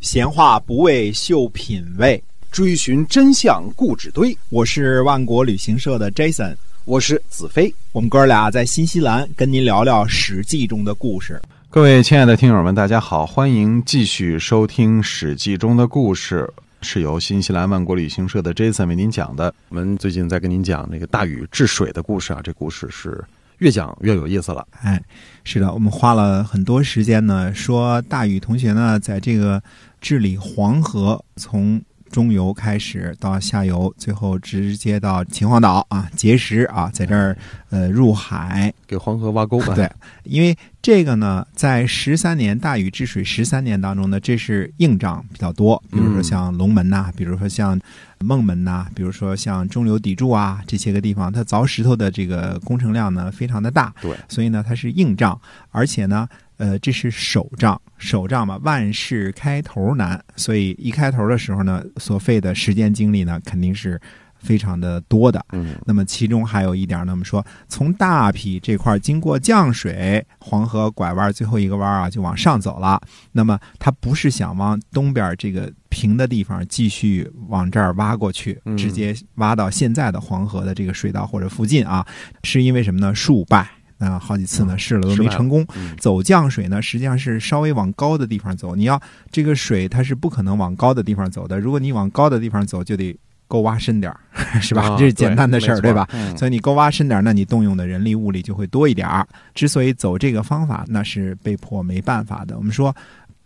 闲话不为秀品味，追寻真相故纸堆。我是万国旅行社的 Jason，我是子飞。我们哥俩在新西兰跟您聊聊《史记》中的故事。各位亲爱的听友们，大家好，欢迎继续收听《史记》中的故事，是由新西兰万国旅行社的 Jason 为您讲的。我们最近在跟您讲那个大禹治水的故事啊，这故事是越讲越有意思了。哎，是的，我们花了很多时间呢，说大禹同学呢，在这个治理黄河，从中游开始到下游，最后直接到秦皇岛啊，碣石啊，在这儿呃入海，给黄河挖沟吧。对，因为这个呢，在十三年大禹治水十三年当中呢，这是硬仗比较多，比如说像龙门呐、比如说像孟门呐、比如说像中流砥柱啊这些个地方，它凿石头的这个工程量呢非常的大，对，所以呢它是硬仗，而且呢。呃，这是首仗，首仗嘛，万事开头难，所以一开头的时候呢，所费的时间精力呢，肯定是非常的多的。嗯，那么其中还有一点呢，我们说从大陂这块经过降水，黄河拐弯最后一个弯啊，就往上走了。那么它不是想往东边这个平的地方继续往这儿挖过去，嗯直接挖到现在的黄河的这个水道或者附近啊，是因为什么呢？数败。啊，好几次呢试了都没成功。嗯走降水呢，实际上是稍微往高的地方走。你要这个水它是不可能往高的地方走的，如果你往高的地方走，就得够挖深点儿，是吧？啊这是简单的事儿，对对吧？？嗯所以你够挖深点儿，那你动用的人力物力就会多一点儿。之所以走这个方法，那是被迫没办法的。我们说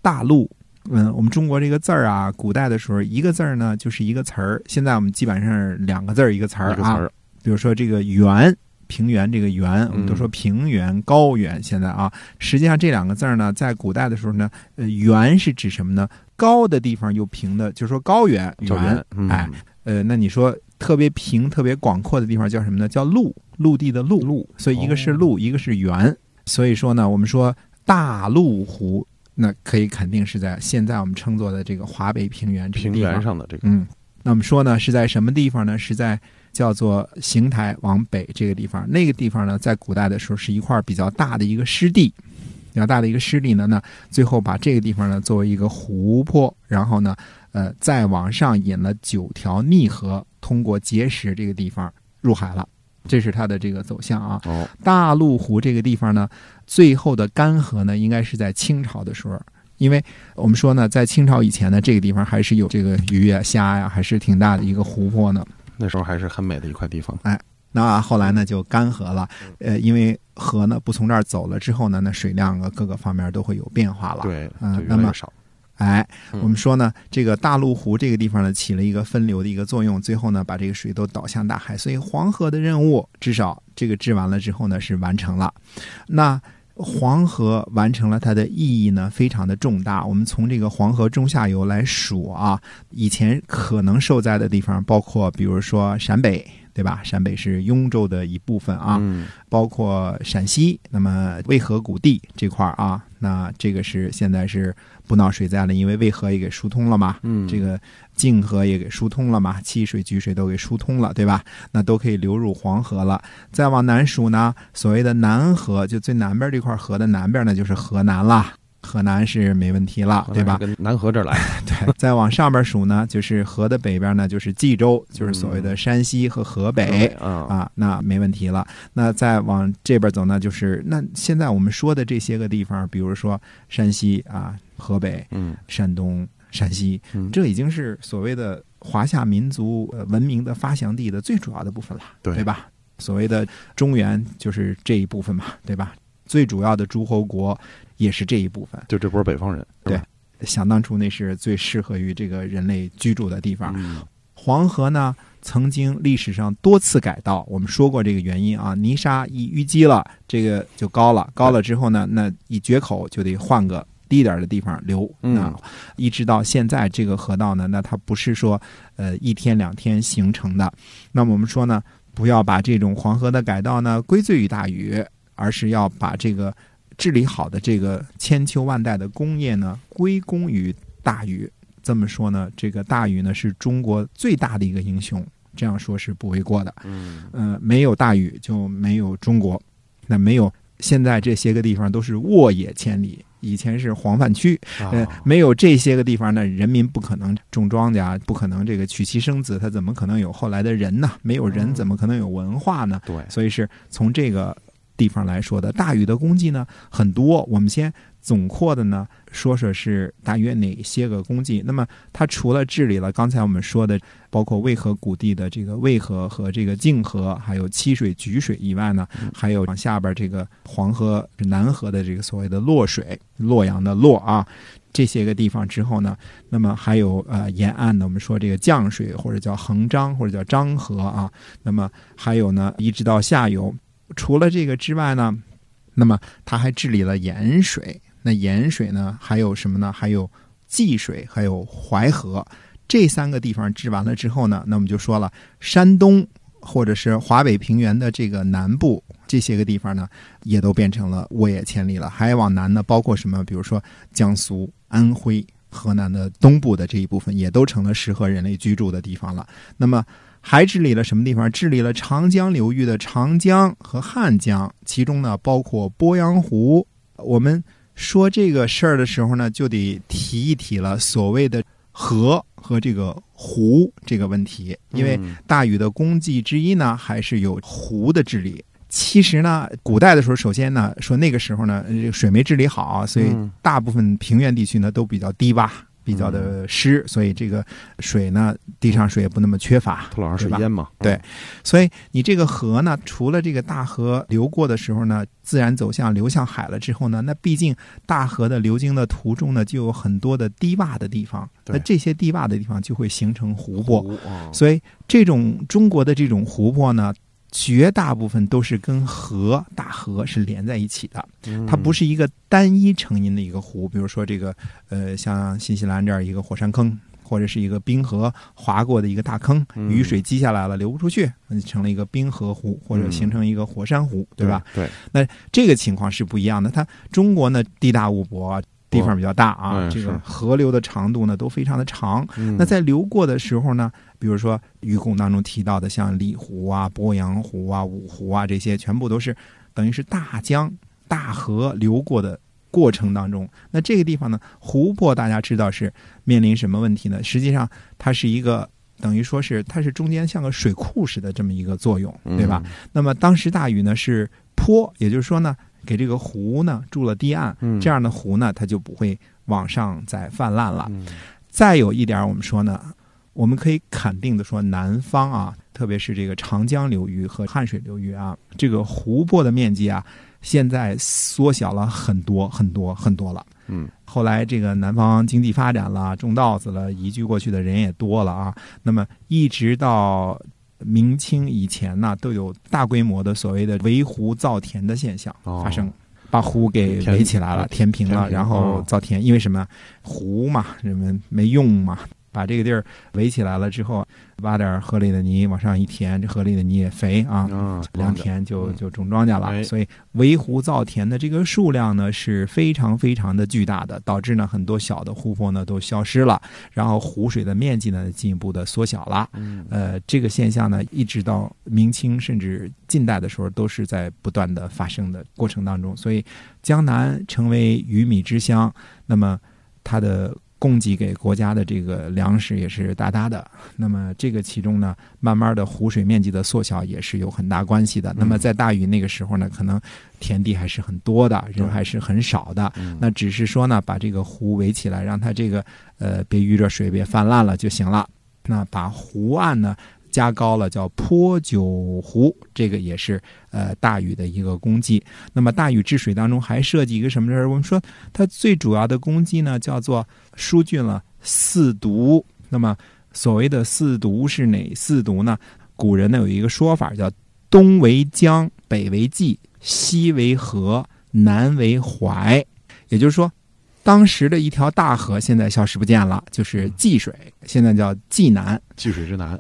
大陆。嗯，我们中国这个字儿啊，古代的时候一个字儿呢就是一个词儿，现在我们基本上是两个字儿一个词儿啊。比如说这个原平原这个原，我们都说平原、高原。现在啊，实际上这两个字儿呢，在古代的时候呢，呃，原是指什么呢？高的地方又平的，就是说高原叫原。嗯哎，呃，那你说特别平、特别广阔的地方叫什么呢？叫陆，陆地的陆。陆所以一个是哦陆，一个是原。所以说呢，我们说大陆湖，那可以肯定是在现在我们称作的这个华北平原这平原上的这个，嗯，那我们说呢，是在什么地方呢？是在叫做邢台往北这个地方。那个地方呢，在古代的时候是一块比较大的一个湿地，比较大的一个湿地呢，那最后把这个地方呢作为一个湖泊，然后呢，呃，再往上引了九条逆河，通过碣石这个地方入海了。这是它的这个走向啊。哦，大陆湖这个地方呢，最后的干涸呢，应该是在清朝的时候。因为我们说呢，在清朝以前呢，这个地方还是有这个鱼呀、虾呀，还是挺大的一个湖泊呢。那时候还是很美的一块地方。那后来呢，就干涸了。呃，因为河呢不从这儿走了之后呢，那水量啊各个方面都会有变化了。对，嗯那么少。哎，嗯我们说呢，这个大陆湖这个地方呢，起了一个分流的一个作用，最后呢，把这个水都导向大海，所以黄河的任务至少这个治完了之后呢，是完成了。那黄河完成了它的意义呢，非常的重大。我们从这个黄河中下游来数啊，以前可能受灾的地方，包括比如说陕北，对吧？陕北是雍州的一部分啊，嗯，包括陕西，那么渭河谷地这块儿啊，那这个是现在是不闹水灾了，因为渭河也给疏通了嘛，嗯，这个泾河也给疏通了嘛，七水、沮水都给疏通了，对吧？那都可以流入黄河了。再往南数呢，所谓的南河，就最南边这块河的南边呢，就是河南啦。河南是没问题了，对吧？跟南河这儿来，对，再往上边数呢，就是河的北边呢，就是冀州，就是所谓的山西和河北。啊，啊，那没问题了。那再往这边走呢，就是那现在我们说的这些个地方，比如说山西啊、河北、嗯山东、陕西，嗯，这已经是所谓的华夏民族呃文明的发祥地的最主要的部分了，对吧？所谓的中原就是这一部分嘛，对吧？最主要的诸侯国也是这一部分。就这波北方人，对想当初那是最适合于这个人类居住的地方。嗯，黄河呢，曾经历史上多次改道，我们说过这个原因啊。泥沙一淤积了，这个就高了，高了之后呢，那一决口就得换个低点的地方流。嗯那一直到现在这个河道呢，那它不是说呃一天两天形成的。那么我们说呢，不要把这种黄河的改道呢归罪于大禹，而是要把这个治理好的这个千秋万代的工业呢归功于大禹。这么说呢，这个大禹呢是中国最大的一个英雄，这样说是不为过的。嗯呃、没有大禹就没有中国，那没有现在这些个地方都是沃野千里，以前是黄泛区，呃啊，没有这些个地方呢，人民不可能种庄稼，不可能这个娶妻生子，他怎么可能有后来的人呢？没有人，怎么可能有文化呢？对，所以是从这个地方来说的。大禹的功绩呢很多，我们先总括的呢说说是大约哪些个功绩。那么他除了治理了刚才我们说的，包括渭河谷地的这个渭河和这个泾河，还有七水、沮水以外呢，还有往下边这个黄河、南河的这个所谓的洛水，洛阳的洛啊。这些个地方之后呢，那么还有呃沿岸的，我们说这个降水或者叫横漳或者叫漳河啊，那么还有呢，一直到下游。除了这个之外呢，那么他还治理了盐水。那盐水呢，还有什么呢？还有济水，还有淮河。这三个地方治完了之后呢，那我们就说了，山东或者是华北平原的这个南部这些个地方呢，也都变成了沃野千里了。还往南呢，包括什么？比如说江苏、安徽、河南的东部的这一部分，也都成了适合人类居住的地方了。那么还治理了什么地方？治理了长江流域的长江和汉江，其中呢包括鄱阳湖。我们说这个事儿的时候呢，就得提一提了所谓的河和这个湖这个问题，因为嗯大禹的功绩之一呢，还是有湖的治理。其实呢，古代的时候，首先呢，说那个时候呢，这个水没治理好，所以嗯大部分平原地区呢都比较低洼，比较的湿，所以这个水呢，地上水也不那么缺乏，特老是水淹嘛，对所以你这个河呢，除了这个大河流过的时候呢，自然走向流向海了之后呢，那毕竟大河的流经的途中呢，就有很多的低洼的地方，那这些低洼的地方就会形成湖泊。所以这种中国的这种湖泊呢，绝大部分都是跟河大河是连在一起的，嗯它不是一个单一成因的一个湖。比如说这个呃，像新西兰这儿一个火山坑。或者是一个冰河划过的一个大坑，嗯雨水积下来了，流不出去，那就成了一个冰河湖，或者嗯形成一个火山湖，对吧？？对，那这个情况是不一样的。它中国呢，地大物博，地方比较大啊，嗯这个河流的长度呢都非常的长。嗯那在流过的时候呢，比如说愚公当中提到的，像里湖啊、鄱阳湖啊、五湖啊这些，全部都是等于是大江、大河流过的过程当中。那这个地方呢，湖泊大家知道是面临什么问题呢？实际上它是一个。等于说是它是中间像个水库似的这么一个作用，对吧？？那么当时大禹呢是坡，也就是说呢，给这个湖呢筑了堤岸，嗯这样的湖呢它就不会往上再泛滥了。嗯再有一点，我们说呢，我们可以肯定的说，南方啊，特别是这个长江流域和汉水流域啊，这个湖泊的面积啊，现在缩小了很多很多很多了。嗯后来这个南方经济发展了，种稻子了，移居过去的人也多了啊。那么一直到明清以前呢，都有大规模的所谓的围湖造田的现象哦发生。把湖给围起来了，填平了，平然后哦造田。因为什么？湖嘛，人们没用嘛，把这个地儿围起来了之后，挖点河里的泥往上一填，这河里的泥也肥啊，啊，良田就嗯就种庄稼了。哎所以围湖造田的这个数量呢是非常非常的巨大的，导致呢很多小的湖泊呢都消失了，然后湖水的面积呢进一步的缩小了。嗯呃，这个现象呢，一直到明清甚至近代的时候，都是在不断的发生的过程当中。所以，江南成为鱼米之乡，那么它的供给给国家的这个粮食也是大大的。那么这个其中呢，慢慢的湖水面积的缩小也是有很大关系的。那么在大禹那个时候呢，可能田地还是很多的，人还是很少的。嗯那只是说呢，把这个湖围起来，让它这个呃别遇着水，别泛滥了就行了。那把湖岸呢加高了，叫泼酒湖，这个也是呃大禹的一个功绩。那么大禹治水当中还涉及一个什么事儿？我们说它最主要的功绩呢，叫做疏浚了四渎。那么所谓的四渎是哪四渎呢？古人呢有一个说法叫东为江，北为济，西为河，南为淮。也就是说，当时的一条大河现在消失不见了，就是济水，现在叫济南。济水之南，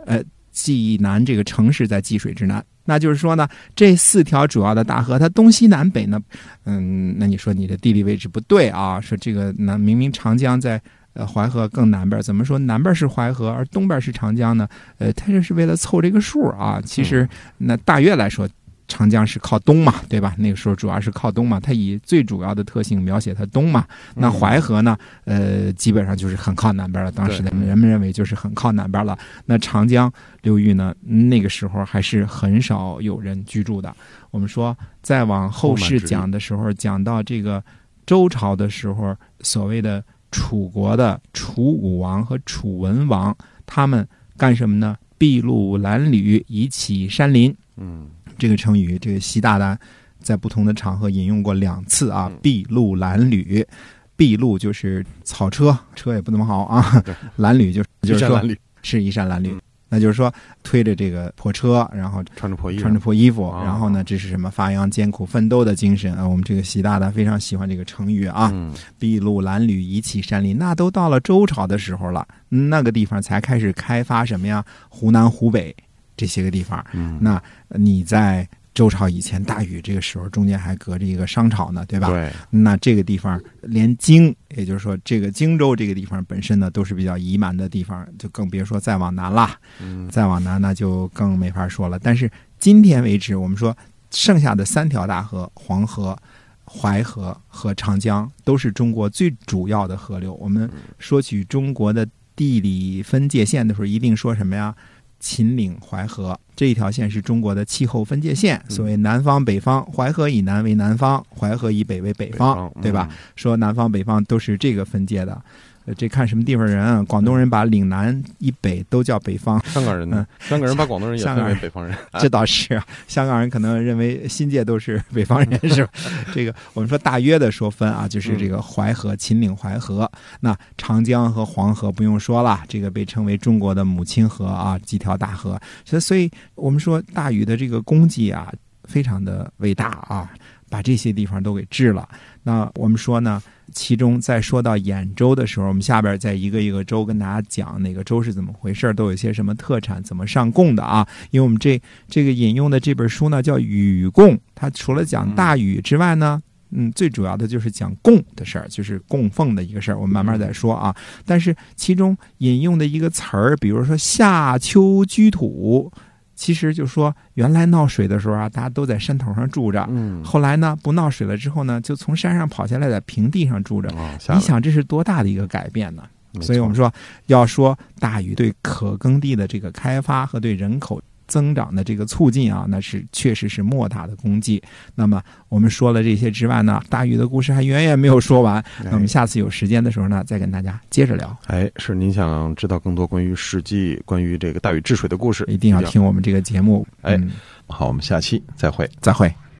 济南这个城市在济水之南。那就是说呢，这四条主要的大河，它东西南北呢，嗯，那你说你的地理位置不对啊？说这个南明明长江在呃淮河更南边，怎么说南边是淮河，而东边是长江呢？呃，它这是为了凑这个数啊。其实那大约来说。长江是靠东嘛，对吧？那个时候主要是靠东嘛，它以最主要的特性描写它东嘛。那淮河呢，呃，基本上就是很靠南边了。当时的人们认为就是很靠南边了。那长江流域呢，那个时候还是很少有人居住的。我们说，再往后世讲的时候，讲到这个周朝的时候，所谓的楚国的楚武王和楚文王，他们干什么呢？筚路蓝缕，以启山林。嗯，这个成语，这个习大大在不同的场合引用过两次啊。筚路蓝缕，筚路就是草车，车也不怎么好啊。蓝缕就是就是说是衣衫褴褛。那就是说，推着这个破车，然后穿着破衣，穿着破衣服，然后呢，这是什么？发扬艰苦奋斗的精神啊！我们这个习大大非常喜欢这个成语啊。筚路蓝缕，以启山林。那都到了周朝的时候了，那个地方才开始开发什么呀？湖南、湖北这些个地方。那你在。周朝以前，大禹这个时候中间还隔着一个商朝呢，对吧？对。那这个地方连荆，也就是说这个荆州这个地方本身呢，都是比较夷蛮的地方，就更别说再往南了。嗯。再往南那就更没法说了。但是今天为止，我们说剩下的三条大河——黄河、淮河和长江，都是中国最主要的河流。我们说起中国的地理分界线的时候，一定说什么呀？秦岭淮河这一条线是中国的气候分界线，所谓南方北方，淮河以南为南方，淮河以北为北方，对吧？说南方北方都是这个分界的。呃，这看什么地方人啊？广东人把岭南以北都叫北方。香港人呢？香港人把广东人也分为北方人。这倒是，啊香港人可能认为新界都是北方人，是吧？这个我们说大约的说分啊，就是这个淮河、秦岭淮河。那长江和黄河不用说了，这个被称为中国的母亲河啊，几条大河。所以，所以我们说大禹的这个功绩啊，非常的伟大啊，把这些地方都给治了。那我们说呢？其中在说到兖州的时候，我们下边再一个一个州跟大家讲哪个州是怎么回事都有些什么特产，怎么上贡的啊？因为我们这这个引用的这本书呢叫《禹贡》，它除了讲大禹之外呢，嗯，最主要的就是讲供的事儿，就是供奉的一个事儿。我们慢慢再说啊。但是其中引用的一个词儿，比如说夏秋居土。其实就说，原来闹水的时候啊，大家都在山头上住着。嗯。后来呢，不闹水了之后呢，就从山上跑下来，在平地上住着。你想，这是多大的一个改变呢？所以我们说，要说大禹对可耕地的这个开发和对人口。增长的这个促进啊，那是确实是莫大的功绩。那么我们说了这些之外呢，大禹的故事还远远没有说完。那我们下次有时间的时候呢，再跟大家接着聊。哎，是您想知道更多关于《史记》、关于这个大禹治水的故事，一定要听我们这个节目。哎，好，我们下期再会，再会。